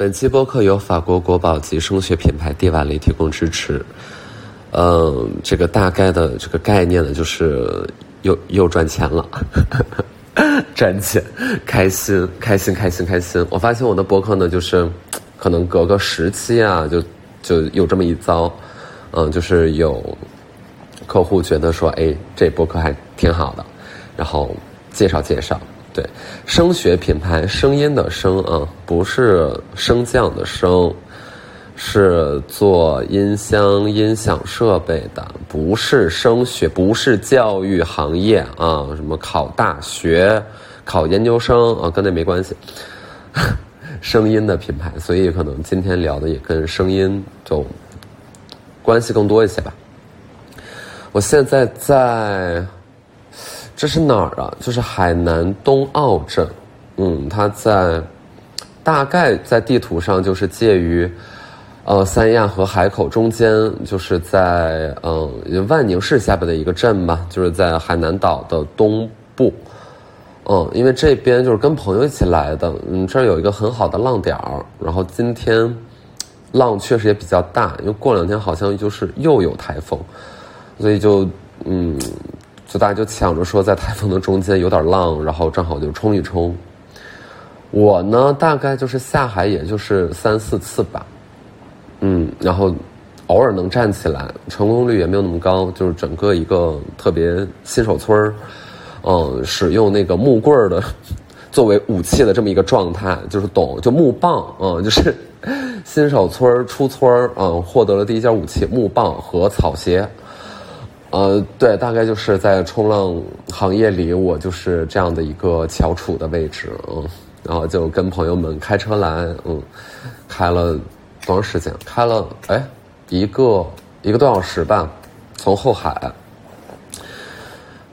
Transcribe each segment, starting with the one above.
本期播客由法国国宝级声学品牌蒂瓦雷提供支持。嗯，这个大概的这个概念呢，就是又又赚钱了，赚钱，开心，开心，开心，开心。我发现我的博客呢，就是可能隔个时期啊，就就有这么一遭。嗯，就是有客户觉得说，哎，这博客还挺好的，然后介绍介绍。对，声学品牌，声音的声啊，不是升降的升，是做音箱、音响设备的，不是声学，不是教育行业啊，什么考大学、考研究生啊，跟那没关系。声音的品牌，所以可能今天聊的也跟声音就关系更多一些吧。我现在在。这是哪儿啊？就是海南东澳镇，嗯，它在大概在地图上就是介于呃三亚和海口中间，就是在嗯万宁市下边的一个镇吧，就是在海南岛的东部。嗯，因为这边就是跟朋友一起来的，嗯，这儿有一个很好的浪点儿，然后今天浪确实也比较大，因为过两天好像就是又有台风，所以就嗯。就大家就抢着说，在台风的中间有点浪，然后正好就冲一冲。我呢，大概就是下海，也就是三四次吧，嗯，然后偶尔能站起来，成功率也没有那么高，就是整个一个特别新手村儿，嗯，使用那个木棍儿的作为武器的这么一个状态，就是懂就木棒，嗯，就是新手村出村儿，嗯，获得了第一件武器木棒和草鞋。呃，对，大概就是在冲浪行业里，我就是这样的一个翘楚的位置，嗯，然后就跟朋友们开车来，嗯，开了多长时间？开了哎，一个一个多小时吧，从后海，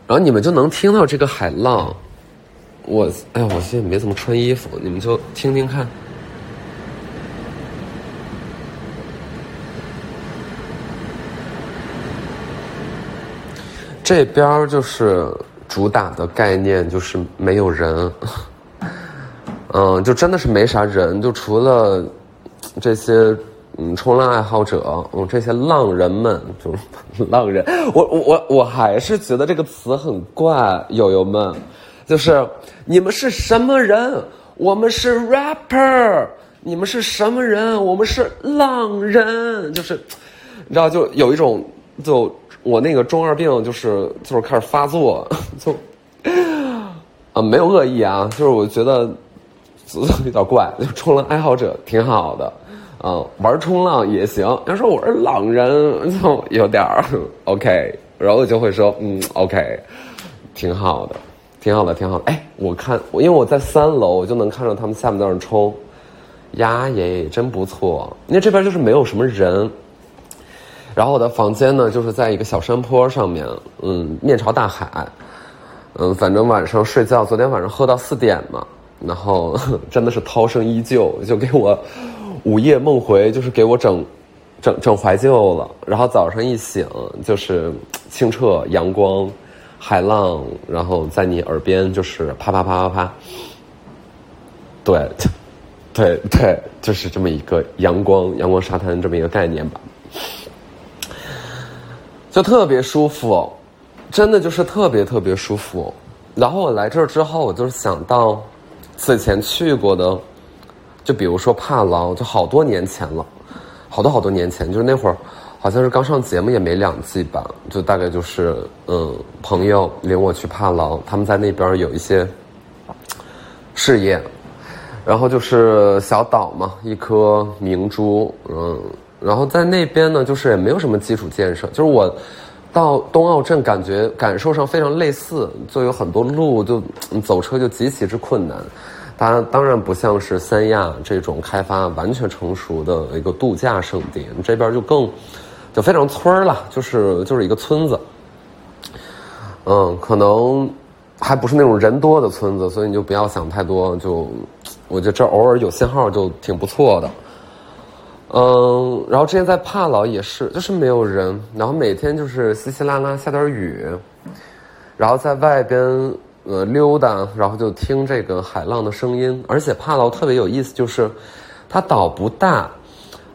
然后你们就能听到这个海浪，我哎呀，我现在没怎么穿衣服，你们就听听看。这边就是主打的概念，就是没有人，嗯，就真的是没啥人，就除了这些嗯冲浪爱好者，嗯，这些浪人们，就是 浪人，我我我我还是觉得这个词很怪，友友们，就是你们是什么人？我们是 rapper，你们是什么人？我们是浪人，就是你知道，就有一种就。我那个中二病就是就是开始发作，就啊没有恶意啊，就是我觉得有点怪，就 冲浪爱好者挺好的，啊玩冲浪也行。要说我是浪人，就有点 OK，然后我就会说嗯 OK，挺好的，挺好的，挺好的。哎，我看因为我在三楼，我就能看到他们下面在那冲，呀耶，真不错。因为这边就是没有什么人。然后我的房间呢，就是在一个小山坡上面，嗯，面朝大海，嗯，反正晚上睡觉，昨天晚上喝到四点嘛，然后 真的是涛声依旧，就给我午夜梦回，就是给我整整整怀旧了。然后早上一醒，就是清澈阳光，海浪，然后在你耳边就是啪啪啪啪啪，对，对对，就是这么一个阳光阳光沙滩这么一个概念吧。就特别舒服，真的就是特别特别舒服。然后我来这儿之后，我就是想到此前去过的，就比如说帕劳，就好多年前了，好多好多年前，就是那会儿好像是刚上节目也没两季吧，就大概就是嗯，朋友领我去帕劳，他们在那边有一些事业，然后就是小岛嘛，一颗明珠，嗯。然后在那边呢，就是也没有什么基础建设，就是我到东澳镇，感觉感受上非常类似，就有很多路就走车就极其之困难。当然，当然不像是三亚这种开发完全成熟的一个度假胜地，这边就更就非常村儿了，就是就是一个村子。嗯，可能还不是那种人多的村子，所以你就不要想太多。就我觉得这偶尔有信号就挺不错的。嗯，然后之前在帕劳也是，就是没有人，然后每天就是稀稀拉拉下点雨，然后在外边呃溜达，然后就听这个海浪的声音。而且帕劳特别有意思，就是它岛不大，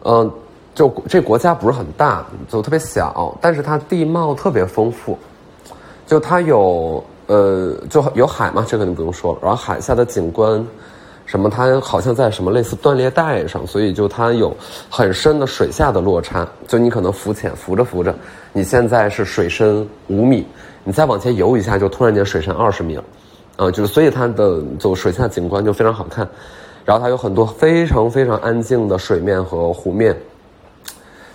嗯，就这国家不是很大，就特别小，但是它地貌特别丰富，就它有呃就有海嘛，这个就不用说了，然后海下的景观。什么？它好像在什么类似断裂带上，所以就它有很深的水下的落差。就你可能浮潜，浮着浮着，你现在是水深五米，你再往前游一下，就突然间水深二十米了，啊，就是所以它的就水下景观就非常好看。然后它有很多非常非常安静的水面和湖面，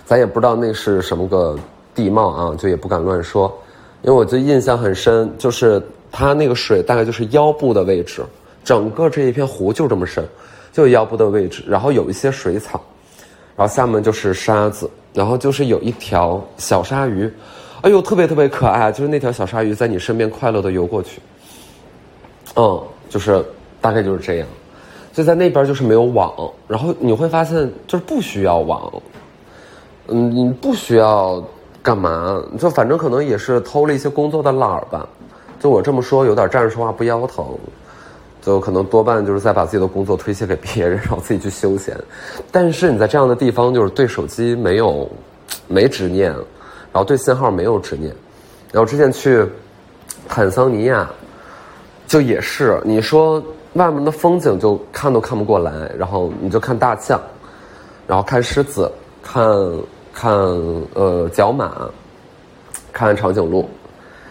咱也不知道那是什么个地貌啊，就也不敢乱说。因为我就印象很深，就是它那个水大概就是腰部的位置。整个这一片湖就这么深，就腰部的位置，然后有一些水草，然后下面就是沙子，然后就是有一条小鲨鱼，哎呦，特别特别可爱，就是那条小鲨鱼在你身边快乐的游过去，嗯，就是大概就是这样，就在那边就是没有网，然后你会发现就是不需要网，嗯，你不需要干嘛，就反正可能也是偷了一些工作的懒儿吧，就我这么说有点站着说话不腰疼。就可能多半就是在把自己的工作推卸给别人，然后自己去休闲。但是你在这样的地方，就是对手机没有没执念，然后对信号没有执念。然后之前去坦桑尼亚，就也是你说外面的风景就看都看不过来，然后你就看大象，然后看狮子，看看呃角马，看长颈鹿，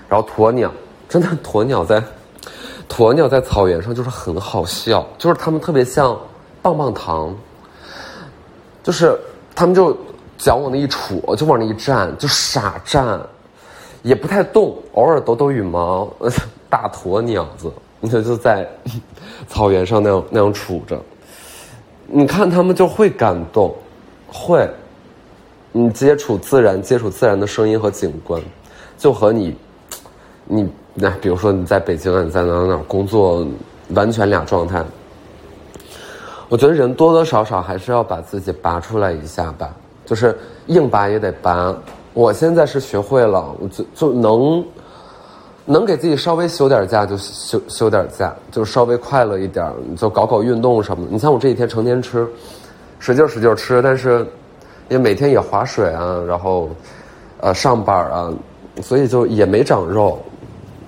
然后鸵鸟，真的鸵鸟在。鸵鸟在草原上就是很好笑，就是它们特别像棒棒糖，就是它们就脚往那一杵，就往那一站，就傻站，也不太动，偶尔抖抖羽毛。大鸵鸟子，你就就在 草原上那样那样杵着，你看它们就会感动，会，你接触自然，接触自然的声音和景观，就和你，你。那比如说你在北京啊，你在哪哪哪工作，完全俩状态。我觉得人多多少少还是要把自己拔出来一下吧，就是硬拔也得拔。我现在是学会了，我就就能能给自己稍微休点假就休休点假，就稍微快乐一点，就搞搞运动什么的。你像我这几天成天吃，使劲使劲吃，但是因为每天也划水啊，然后呃上班啊，所以就也没长肉。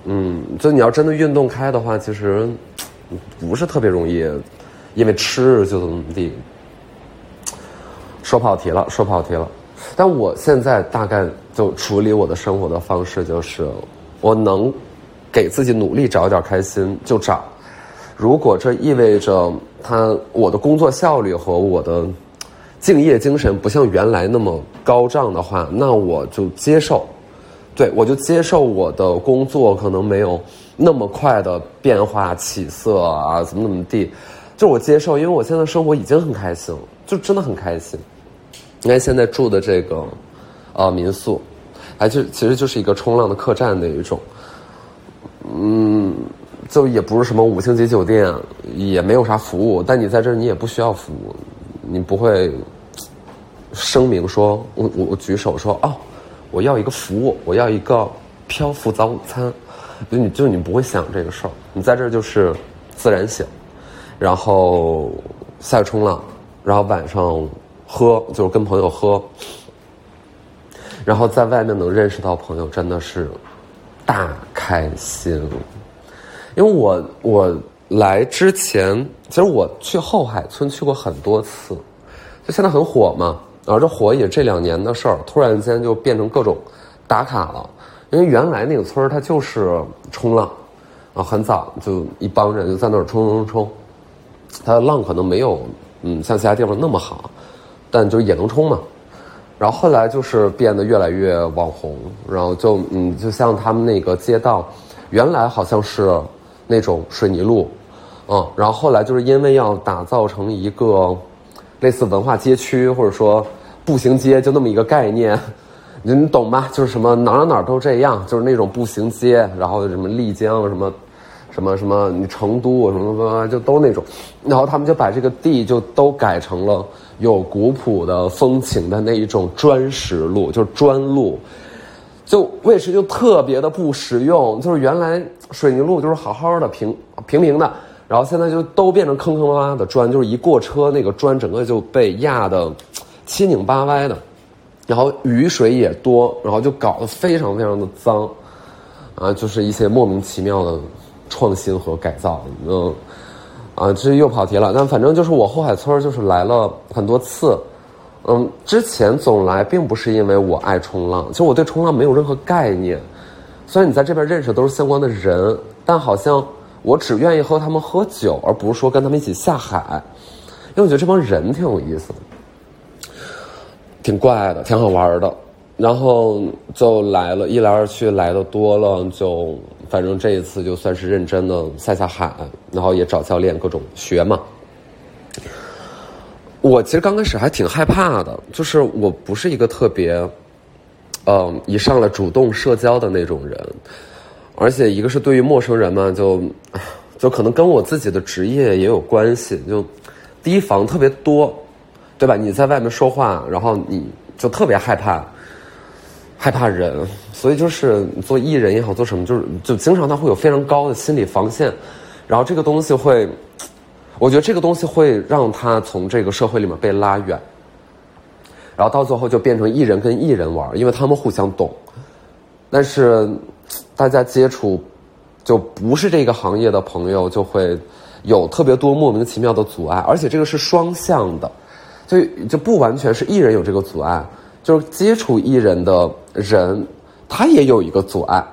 嗯，就你要真的运动开的话，其实不是特别容易，因为吃就怎么地。说跑题了，说跑题了。但我现在大概就处理我的生活的方式就是，我能给自己努力找点开心就找。如果这意味着他我的工作效率和我的敬业精神不像原来那么高涨的话，那我就接受。对，我就接受我的工作可能没有那么快的变化起色啊，怎么怎么地，就我接受，因为我现在生活已经很开心了，就真的很开心。你看现在住的这个，呃，民宿，还就其实就是一个冲浪的客栈的一种，嗯，就也不是什么五星级酒店，也没有啥服务，但你在这儿你也不需要服务，你不会声明说，我我我举手说哦。我要一个服务，我要一个漂浮早午餐，就你就你不会想这个事儿，你在这儿就是自然醒，然后下去冲浪，然后晚上喝就是跟朋友喝，然后在外面能认识到朋友真的是大开心，因为我我来之前，其实我去后海村去过很多次，就现在很火嘛。然后这火也这两年的事儿，突然间就变成各种打卡了。因为原来那个村儿它就是冲浪，啊，很早就一帮人就在那儿冲冲冲冲。它的浪可能没有嗯像其他地方那么好，但就也能冲嘛。然后后来就是变得越来越网红，然后就嗯就像他们那个街道，原来好像是那种水泥路，嗯，然后后来就是因为要打造成一个。类似文化街区或者说步行街，就那么一个概念，你懂吧？就是什么哪儿哪儿都这样，就是那种步行街，然后什么丽江什么，什么什么你成都什么什么就都那种，然后他们就把这个地就都改成了有古朴的风情的那一种砖石路，就是砖路，就为什就特别的不实用？就是原来水泥路就是好好的平平平的。然后现在就都变成坑坑洼洼的砖，就是一过车那个砖整个就被压的七拧八歪的，然后雨水也多，然后就搞得非常非常的脏，啊，就是一些莫名其妙的创新和改造，嗯，啊，这又跑题了。但反正就是我后海村就是来了很多次，嗯，之前总来并不是因为我爱冲浪，其实我对冲浪没有任何概念。虽然你在这边认识都是相关的人，但好像。我只愿意和他们喝酒，而不是说跟他们一起下海，因为我觉得这帮人挺有意思的，挺怪的，挺好玩的。然后就来了，一来二去来的多了，就反正这一次就算是认真的下下海，然后也找教练各种学嘛。我其实刚开始还挺害怕的，就是我不是一个特别，嗯，一上来主动社交的那种人。而且一个是对于陌生人嘛，就就可能跟我自己的职业也有关系，就提防特别多，对吧？你在外面说话，然后你就特别害怕，害怕人，所以就是做艺人也好，做什么就是就经常他会有非常高的心理防线，然后这个东西会，我觉得这个东西会让他从这个社会里面被拉远，然后到最后就变成艺人跟艺人玩，因为他们互相懂，但是。大家接触就不是这个行业的朋友，就会有特别多莫名其妙的阻碍，而且这个是双向的，所以就不完全是艺人有这个阻碍，就是接触艺人的人，他也有一个阻碍。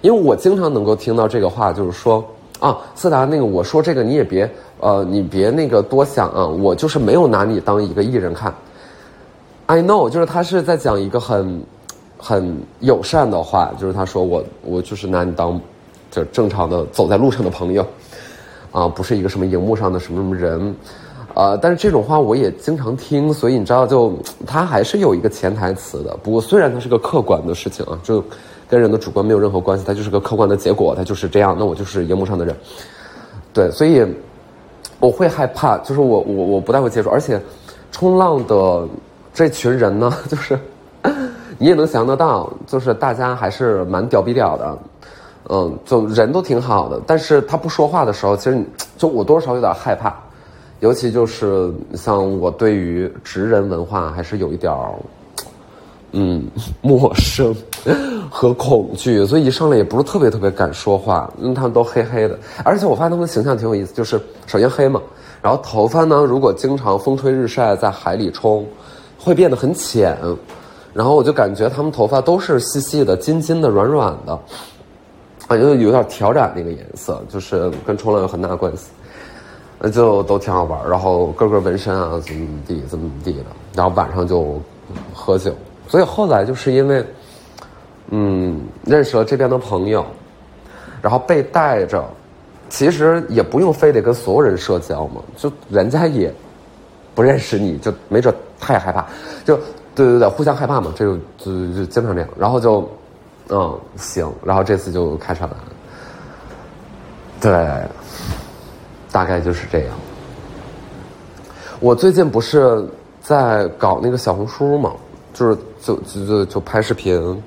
因为我经常能够听到这个话，就是说啊，思达那个我说这个你也别呃，你别那个多想啊，我就是没有拿你当一个艺人看。I know，就是他是在讲一个很。很友善的话，就是他说我我就是拿你当，就正常的走在路上的朋友，啊，不是一个什么荧幕上的什么什么人，呃，但是这种话我也经常听，所以你知道，就他还是有一个潜台词的。不过虽然它是个客观的事情啊，就跟人的主观没有任何关系，它就是个客观的结果，它就是这样。那我就是荧幕上的人，对，所以我会害怕，就是我我我不太会接触，而且冲浪的这群人呢，就是。你也能想得到，就是大家还是蛮屌逼屌的，嗯，就人都挺好的。但是他不说话的时候，其实就我多少有点害怕，尤其就是像我对于职人文化还是有一点儿，嗯，陌生和恐惧，所以一上来也不是特别特别敢说话。因为他们都黑黑的，而且我发现他们的形象挺有意思，就是首先黑嘛，然后头发呢，如果经常风吹日晒在海里冲，会变得很浅。然后我就感觉他们头发都是细细的、金金的、软软的，啊，就有点挑染那个颜色，就是跟冲浪有很大关系，就都挺好玩然后个个纹身啊，怎么怎么地，怎么怎么地的。然后晚上就喝酒，所以后来就是因为，嗯，认识了这边的朋友，然后被带着，其实也不用非得跟所有人社交嘛，就人家也不认识你，就没准他也害怕，就。对对对，互相害怕嘛，这就就就经常这样，然后就，嗯，行，然后这次就开车了，对，大概就是这样。我最近不是在搞那个小红书嘛，就是就就就就拍视频，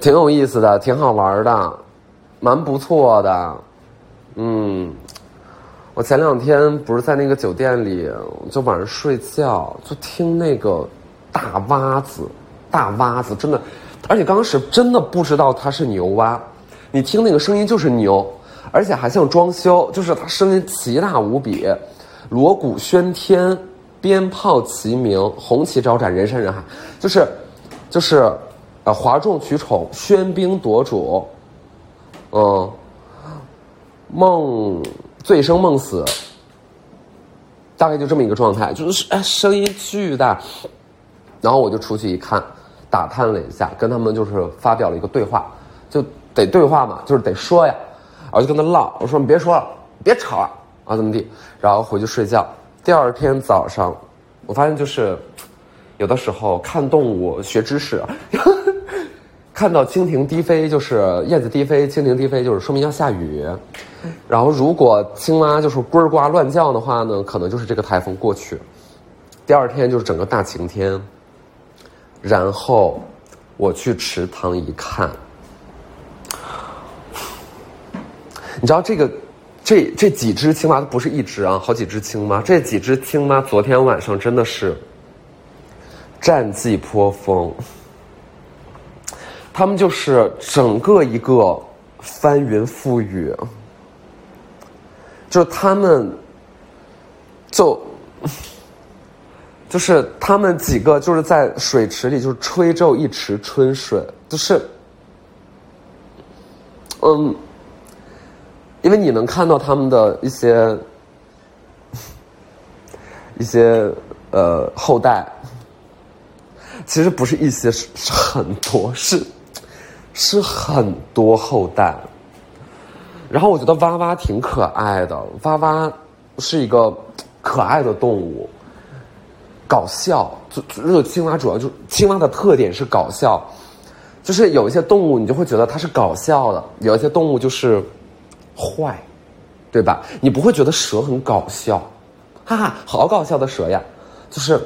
挺有意思的，挺好玩的，蛮不错的，嗯，我前两天不是在那个酒店里，就晚上睡觉就听那个。大蛙子，大蛙子，真的，而且刚开始真的不知道它是牛蛙，你听那个声音就是牛，而且还像装修，就是它声音奇大无比，锣鼓喧天，鞭炮齐鸣，红旗招展，人山人海，就是，就是，呃，哗众取宠，喧宾夺主，嗯，梦醉生梦死，大概就这么一个状态，就是哎，声音巨大。然后我就出去一看，打探了一下，跟他们就是发表了一个对话，就得对话嘛，就是得说呀，后就跟他唠，我说你别说了，别吵了啊，怎么地？然后回去睡觉。第二天早上，我发现就是，有的时候看动物学知识，看到蜻蜓低飞就是燕子低飞，蜻蜓低飞就是说明要下雨，然后如果青蛙就是呱呱乱叫的话呢，可能就是这个台风过去。第二天就是整个大晴天。然后我去池塘一看，你知道这个这这几只青蛙不是一只啊，好几只青蛙。这几只青蛙昨天晚上真的是战绩颇丰，他们就是整个一个翻云覆雨，就是他们就就是他们几个就是在水池里就是吹皱一池春水，就是嗯。因为你能看到他们的一些 一些呃后代，其实不是一些，是很多，是是很多后代。然后我觉得蛙蛙挺可爱的，蛙蛙是一个可爱的动物，搞笑。就青蛙主要就青蛙的特点是搞笑，就是有一些动物你就会觉得它是搞笑的，有一些动物就是。坏，对吧？你不会觉得蛇很搞笑，哈哈，好搞笑的蛇呀，就是，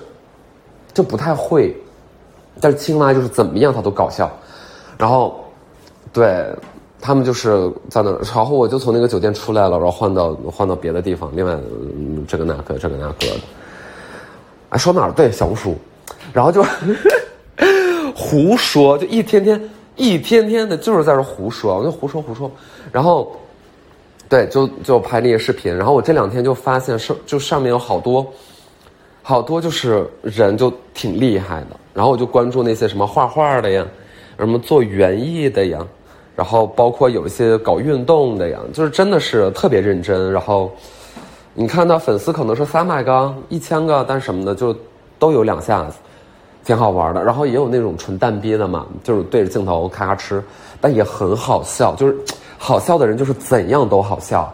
就不太会。但是青蛙就是怎么样它都搞笑，然后，对，他们就是在那，然后我就从那个酒店出来了，然后换到换到别的地方，另外这个那个这个那个的，哎，说哪儿？对，小红书，然后就 胡说，就一天天一天天的，就是在这胡说，我就胡说胡说，然后。对，就就拍那些视频，然后我这两天就发现上就上面有好多，好多就是人就挺厉害的，然后我就关注那些什么画画的呀，什么做园艺的呀，然后包括有一些搞运动的呀，就是真的是特别认真。然后你看到粉丝可能是三百个、一千个，但什么的就都有两下子，挺好玩的。然后也有那种纯蛋逼的嘛，就是对着镜头咔咔吃，但也很好笑，就是。好笑的人就是怎样都好笑，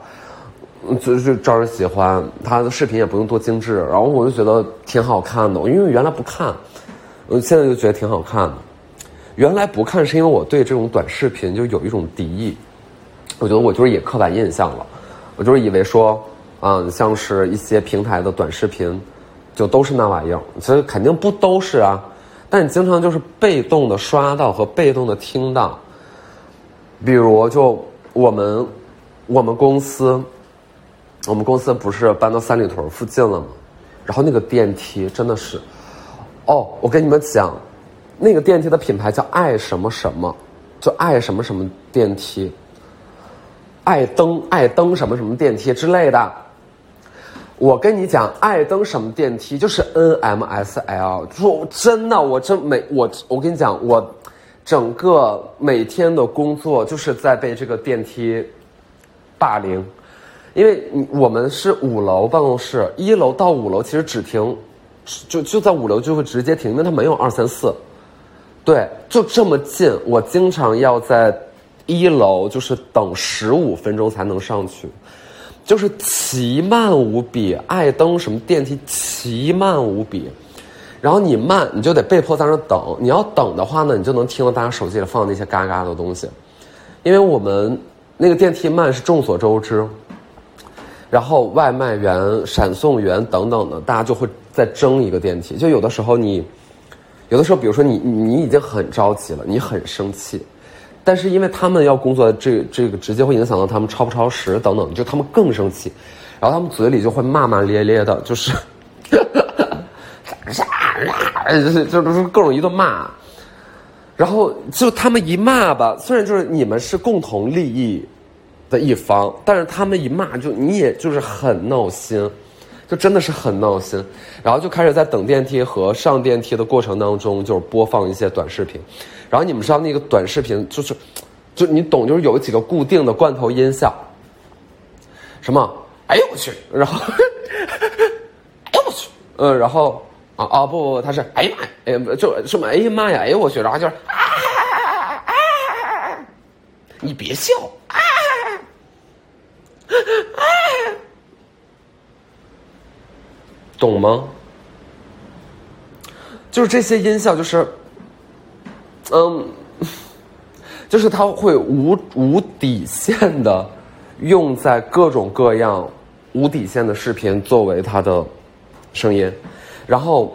就是招人喜欢。他的视频也不用多精致，然后我就觉得挺好看的。因为原来不看，我现在就觉得挺好看的。原来不看是因为我对这种短视频就有一种敌意，我觉得我就是也刻板印象了。我就是以为说，啊，像是一些平台的短视频，就都是那玩意儿。其实肯定不都是啊，但你经常就是被动的刷到和被动的听到，比如就。我们，我们公司，我们公司不是搬到三里屯附近了吗？然后那个电梯真的是，哦，我跟你们讲，那个电梯的品牌叫爱什么什么，就爱什么什么电梯，爱登爱登什么什么电梯之类的。我跟你讲，爱登什么电梯就是 N M S L，说真的，我真没我我跟你讲我。整个每天的工作就是在被这个电梯霸凌，因为我们是五楼办公室，一楼到五楼其实只停，就就在五楼就会直接停，因为它没有二三四，对，就这么近，我经常要在一楼就是等十五分钟才能上去，就是奇慢无比，爱登什么电梯奇慢无比。然后你慢，你就得被迫在那等。你要等的话呢，你就能听到大家手机里放那些嘎嘎的东西，因为我们那个电梯慢是众所周知。然后外卖员、闪送员等等的，大家就会在争一个电梯。就有的时候你，有的时候，比如说你你已经很着急了，你很生气，但是因为他们要工作，这这个直接会影响到他们超不超时等等，就他们更生气，然后他们嘴里就会骂骂咧咧的，就是。就是就是各种一顿骂，然后就他们一骂吧，虽然就是你们是共同利益的一方，但是他们一骂就你也就是很闹心，就真的是很闹心。然后就开始在等电梯和上电梯的过程当中，就是播放一些短视频。然后你们知道那个短视频就是，就你懂，就是有几个固定的罐头音效，什么？哎呦我去！然后，哎呦我去！嗯，然后。啊不不不，他是哎呀妈呀，哎就什么哎呀妈呀，哎呀我去，然后就是啊，你别笑，啊，懂吗？就是这些音效，就是，嗯，就是他会无无底线的用在各种各样无底线的视频作为他的声音。然后，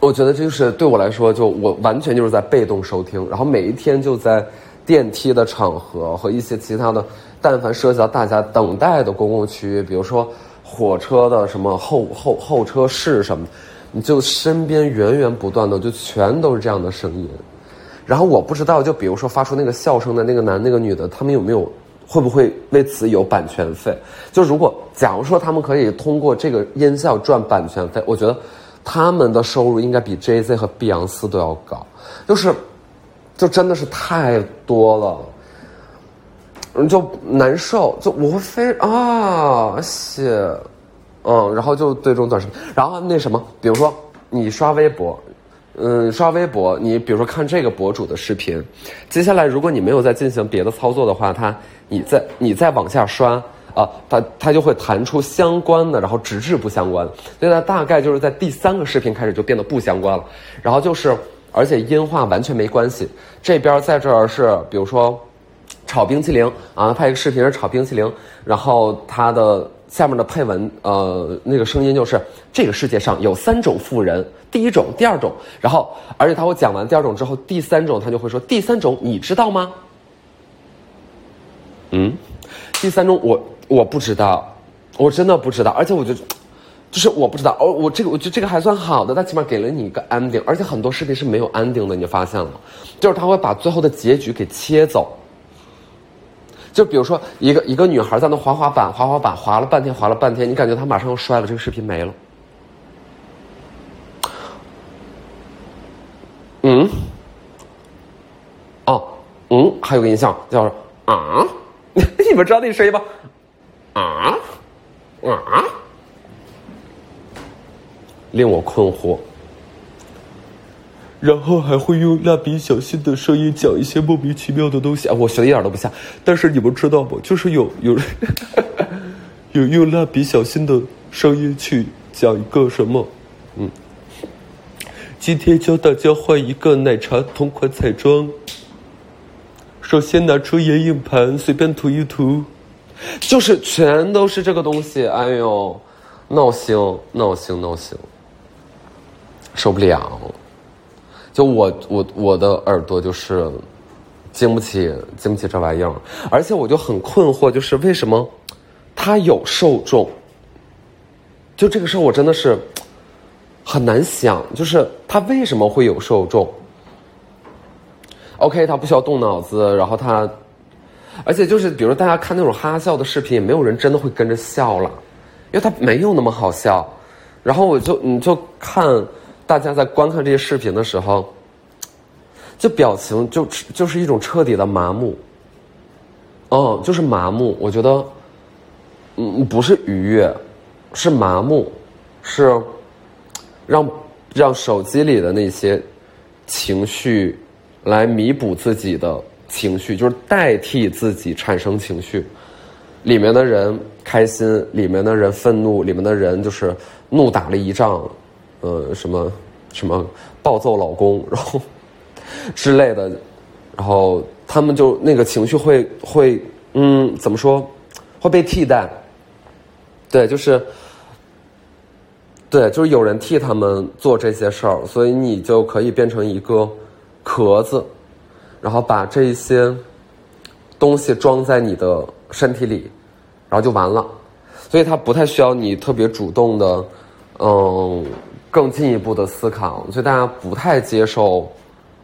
我觉得就是对我来说，就我完全就是在被动收听。然后每一天就在电梯的场合和一些其他的，但凡涉及到大家等待的公共区域，比如说火车的什么候候候车室什么，你就身边源源不断的就全都是这样的声音。然后我不知道，就比如说发出那个笑声的那个男那个女的，他们有没有会不会为此有版权费？就如果假如说他们可以通过这个音效赚版权费，我觉得他们的收入应该比 J Z 和碧昂斯都要高。就是，就真的是太多了。就难受，就我会非啊谢，嗯，然后就对这种短视频，然后那什么，比如说你刷微博，嗯，刷微博，你比如说看这个博主的视频，接下来如果你没有再进行别的操作的话，它你再你再往下刷啊，它它就会弹出相关的，然后直至不相关，所以它大概就是在第三个视频开始就变得不相关了，然后就是而且音画完全没关系，这边在这儿是比如说。炒冰淇淋啊！拍一个视频是炒冰淇淋，然后它的下面的配文，呃，那个声音就是这个世界上有三种富人，第一种，第二种，然后而且他会讲完第二种之后，第三种他就会说第三种你知道吗？嗯，第三种我我不知道，我真的不知道，而且我就就是我不知道，哦，我这个我觉得这个还算好的，他起码给了你一个 ending，而且很多视频是没有 ending 的，你发现了？就是他会把最后的结局给切走。就比如说，一个一个女孩在那滑滑板，滑滑板滑了半天，滑了半天，你感觉她马上要摔了，这个视频没了。嗯，哦，嗯，还有个印象叫啊，你们知道那谁吧？啊，啊，令我困惑。然后还会用蜡笔小新的声音讲一些莫名其妙的东西啊！我学的一点都不像，但是你们知道不？就是有有 有用蜡笔小新的声音去讲一个什么？嗯，今天教大家画一个奶茶同款彩妆。首先拿出眼影盘，随便涂一涂，就是全都是这个东西。哎呦，闹心，闹心，闹心，受不了。就我我我的耳朵就是经不起经不起这玩意儿，而且我就很困惑，就是为什么它有受众？就这个事儿，我真的是很难想，就是它为什么会有受众？OK，它不需要动脑子，然后它，而且就是比如大家看那种哈笑的视频，也没有人真的会跟着笑了，因为它没有那么好笑。然后我就你就看。大家在观看这些视频的时候，就表情就就是一种彻底的麻木，哦，就是麻木。我觉得，嗯，不是愉悦，是麻木，是让让手机里的那些情绪来弥补自己的情绪，就是代替自己产生情绪。里面的人开心，里面的人愤怒，里面的人就是怒打了一仗。呃，什么什么暴揍老公，然后之类的，然后他们就那个情绪会会嗯，怎么说会被替代？对，就是对，就是有人替他们做这些事儿，所以你就可以变成一个壳子，然后把这些东西装在你的身体里，然后就完了。所以他不太需要你特别主动的，嗯。更进一步的思考，所以大家不太接受，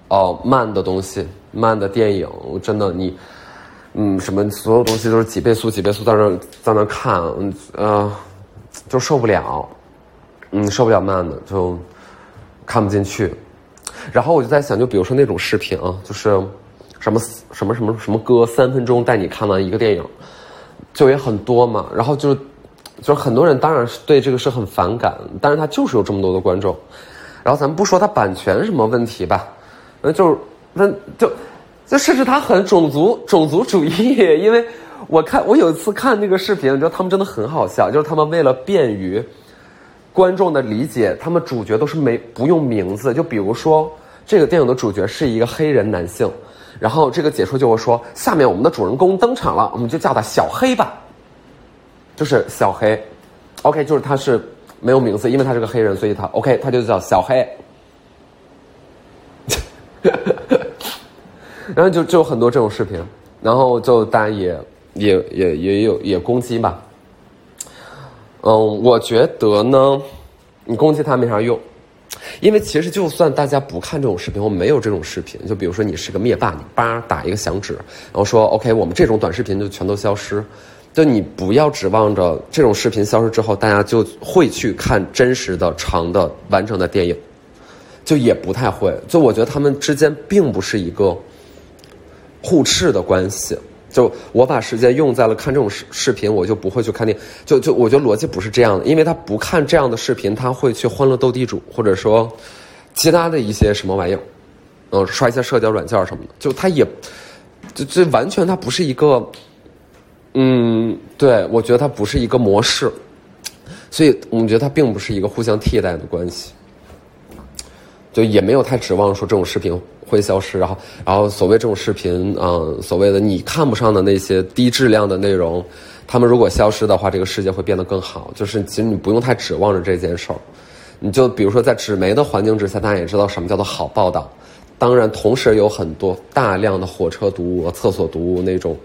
哦，慢的东西，慢的电影，真的你，嗯，什么所有东西都是几倍速、几倍速在那在那看，嗯，就受不了，嗯，受不了慢的，就看不进去。然后我就在想，就比如说那种视频啊，就是什么什么什么什么歌，三分钟带你看完一个电影，就也很多嘛。然后就。就是很多人当然是对这个是很反感，但是他就是有这么多的观众，然后咱们不说他版权什么问题吧，那就是那就就甚至他很种族种族主义，因为我看我有一次看那个视频，你知道他们真的很好笑，就是他们为了便于观众的理解，他们主角都是没不用名字，就比如说这个电影的主角是一个黑人男性，然后这个解说就会说，下面我们的主人公登场了，我们就叫他小黑吧。就是小黑，OK，就是他是没有名字，因为他是个黑人，所以他 OK，他就叫小黑。然后就就很多这种视频，然后就大家也也也也有也攻击吧。嗯，我觉得呢，你攻击他没啥用，因为其实就算大家不看这种视频，或没有这种视频，就比如说你是个灭霸，你叭打一个响指，然后说 OK，我们这种短视频就全都消失，就你不要指望着这种视频消失之后，大家就会去看真实的、长的、完整的电影，就也不太会。就我觉得他们之间并不是一个互斥的关系。就我把时间用在了看这种视视频，我就不会去看电影。就就我觉得逻辑不是这样的，因为他不看这样的视频，他会去欢乐斗地主，或者说其他的一些什么玩意儿，嗯，刷一些社交软件什么的。就他也，就这完全他不是一个，嗯，对我觉得它不是一个模式，所以我们觉得它并不是一个互相替代的关系，就也没有太指望说这种视频。会消失，然后，然后所谓这种视频，嗯，所谓的你看不上的那些低质量的内容，他们如果消失的话，这个世界会变得更好。就是其实你不用太指望着这件事儿，你就比如说在纸媒的环境之下，大家也知道什么叫做好报道。当然，同时有很多大量的火车读物、厕所读物那种，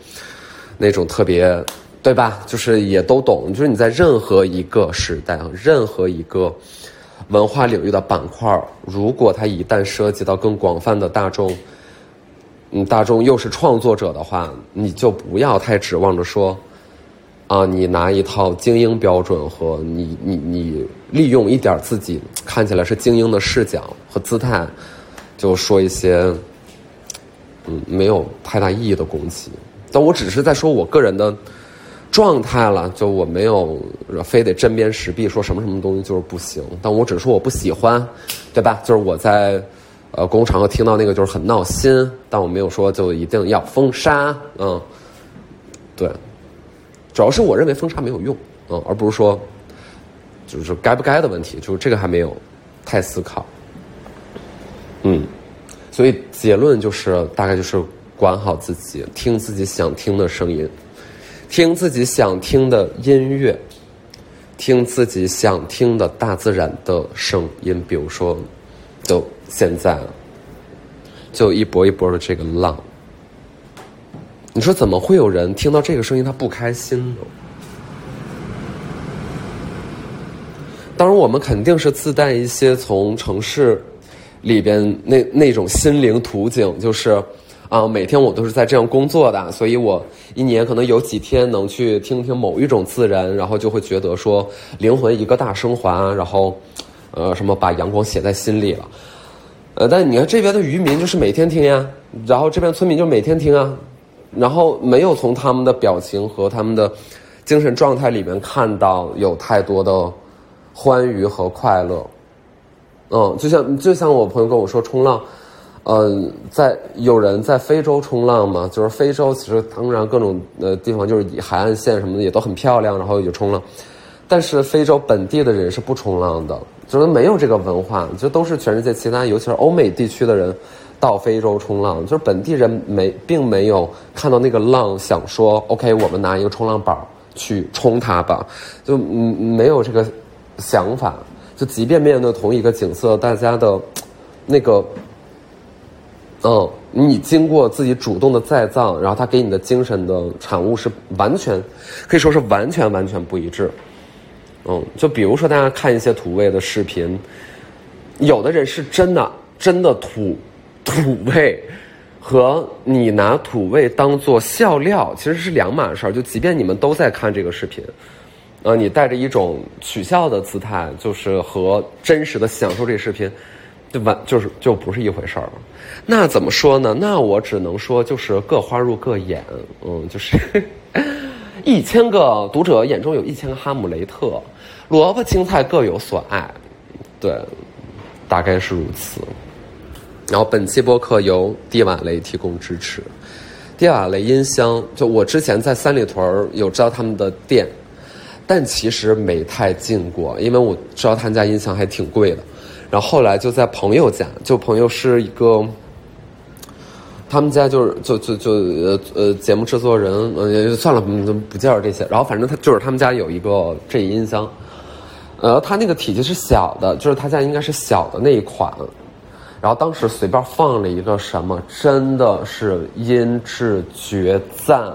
那种特别，对吧？就是也都懂。就是你在任何一个时代，任何一个。文化领域的板块如果它一旦涉及到更广泛的大众，嗯，大众又是创作者的话，你就不要太指望着说，啊，你拿一套精英标准和你你你利用一点自己看起来是精英的视角和姿态，就说一些，嗯，没有太大意义的攻击。但我只是在说我个人的。状态了，就我没有非得针砭时弊说什么什么东西就是不行，但我只是说我不喜欢，对吧？就是我在呃公共场合听到那个就是很闹心，但我没有说就一定要封杀，嗯，对，主要是我认为封杀没有用，嗯，而不是说就是该不该的问题，就是这个还没有太思考，嗯，所以结论就是大概就是管好自己，听自己想听的声音。听自己想听的音乐，听自己想听的大自然的声音，比如说，就现在，就一波一波的这个浪。你说怎么会有人听到这个声音他不开心呢？当然，我们肯定是自带一些从城市里边那那种心灵图景，就是。啊，每天我都是在这样工作的，所以我一年可能有几天能去听听某一种自然，然后就会觉得说灵魂一个大升华，然后，呃，什么把阳光写在心里了，呃，但你看这边的渔民就是每天听呀，然后这边村民就每天听啊，然后没有从他们的表情和他们的精神状态里面看到有太多的欢愉和快乐，嗯，就像就像我朋友跟我说冲浪。嗯，在有人在非洲冲浪嘛？就是非洲其实当然各种呃地方就是海岸线什么的也都很漂亮，然后也冲浪。但是非洲本地的人是不冲浪的，就是没有这个文化，就都是全世界其他，尤其是欧美地区的人到非洲冲浪，就是本地人没并没有看到那个浪想说 OK，我们拿一个冲浪板去冲它吧，就嗯没有这个想法。就即便面对同一个景色，大家的那个。嗯，你经过自己主动的再造，然后他给你的精神的产物是完全，可以说是完全完全不一致。嗯，就比如说大家看一些土味的视频，有的人是真的真的土土味，和你拿土味当做笑料其实是两码事儿。就即便你们都在看这个视频，呃，你带着一种取笑的姿态，就是和真实的享受这视频。就完就是就不是一回事儿了，那怎么说呢？那我只能说就是各花入各眼，嗯，就是一千个读者眼中有一千个哈姆雷特，萝卜青菜各有所爱，对，大概是如此。然后本期播客由蒂瓦雷提供支持，蒂瓦雷音箱，就我之前在三里屯有知道他们的店，但其实没太进过，因为我知道他们家音箱还挺贵的。然后后来就在朋友家，就朋友是一个，他们家就是就就就呃呃节目制作人，呃算了，不不介绍这些。然后反正他就是他们家有一个这音箱，呃，他那个体积是小的，就是他家应该是小的那一款。然后当时随便放了一个什么，真的是音质绝赞，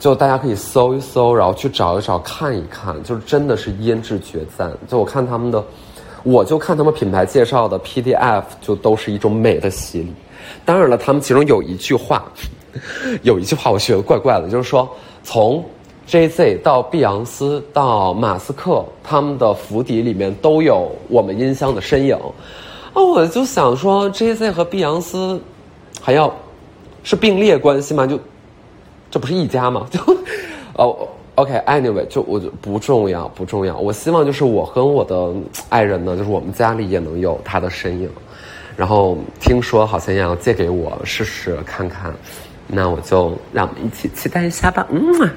就大家可以搜一搜，然后去找一找看一看，就是真的是音质绝赞。就我看他们的，我就看他们品牌介绍的 PDF，就都是一种美的洗礼。当然了，他们其中有一句话，有一句话我觉得怪怪的，就是说从 JZ 到碧昂斯到马斯克，他们的府邸里面都有我们音箱的身影。啊，我就想说，JZ 和碧昂斯还要是并列关系吗？就这不是一家吗？就哦，OK，Anyway，就我就不重要，不重要。我希望就是我跟我的爱人呢，就是我们家里也能有他的身影。然后听说好像要借给我试试看看，那我就让我们一起期待一下吧。嗯。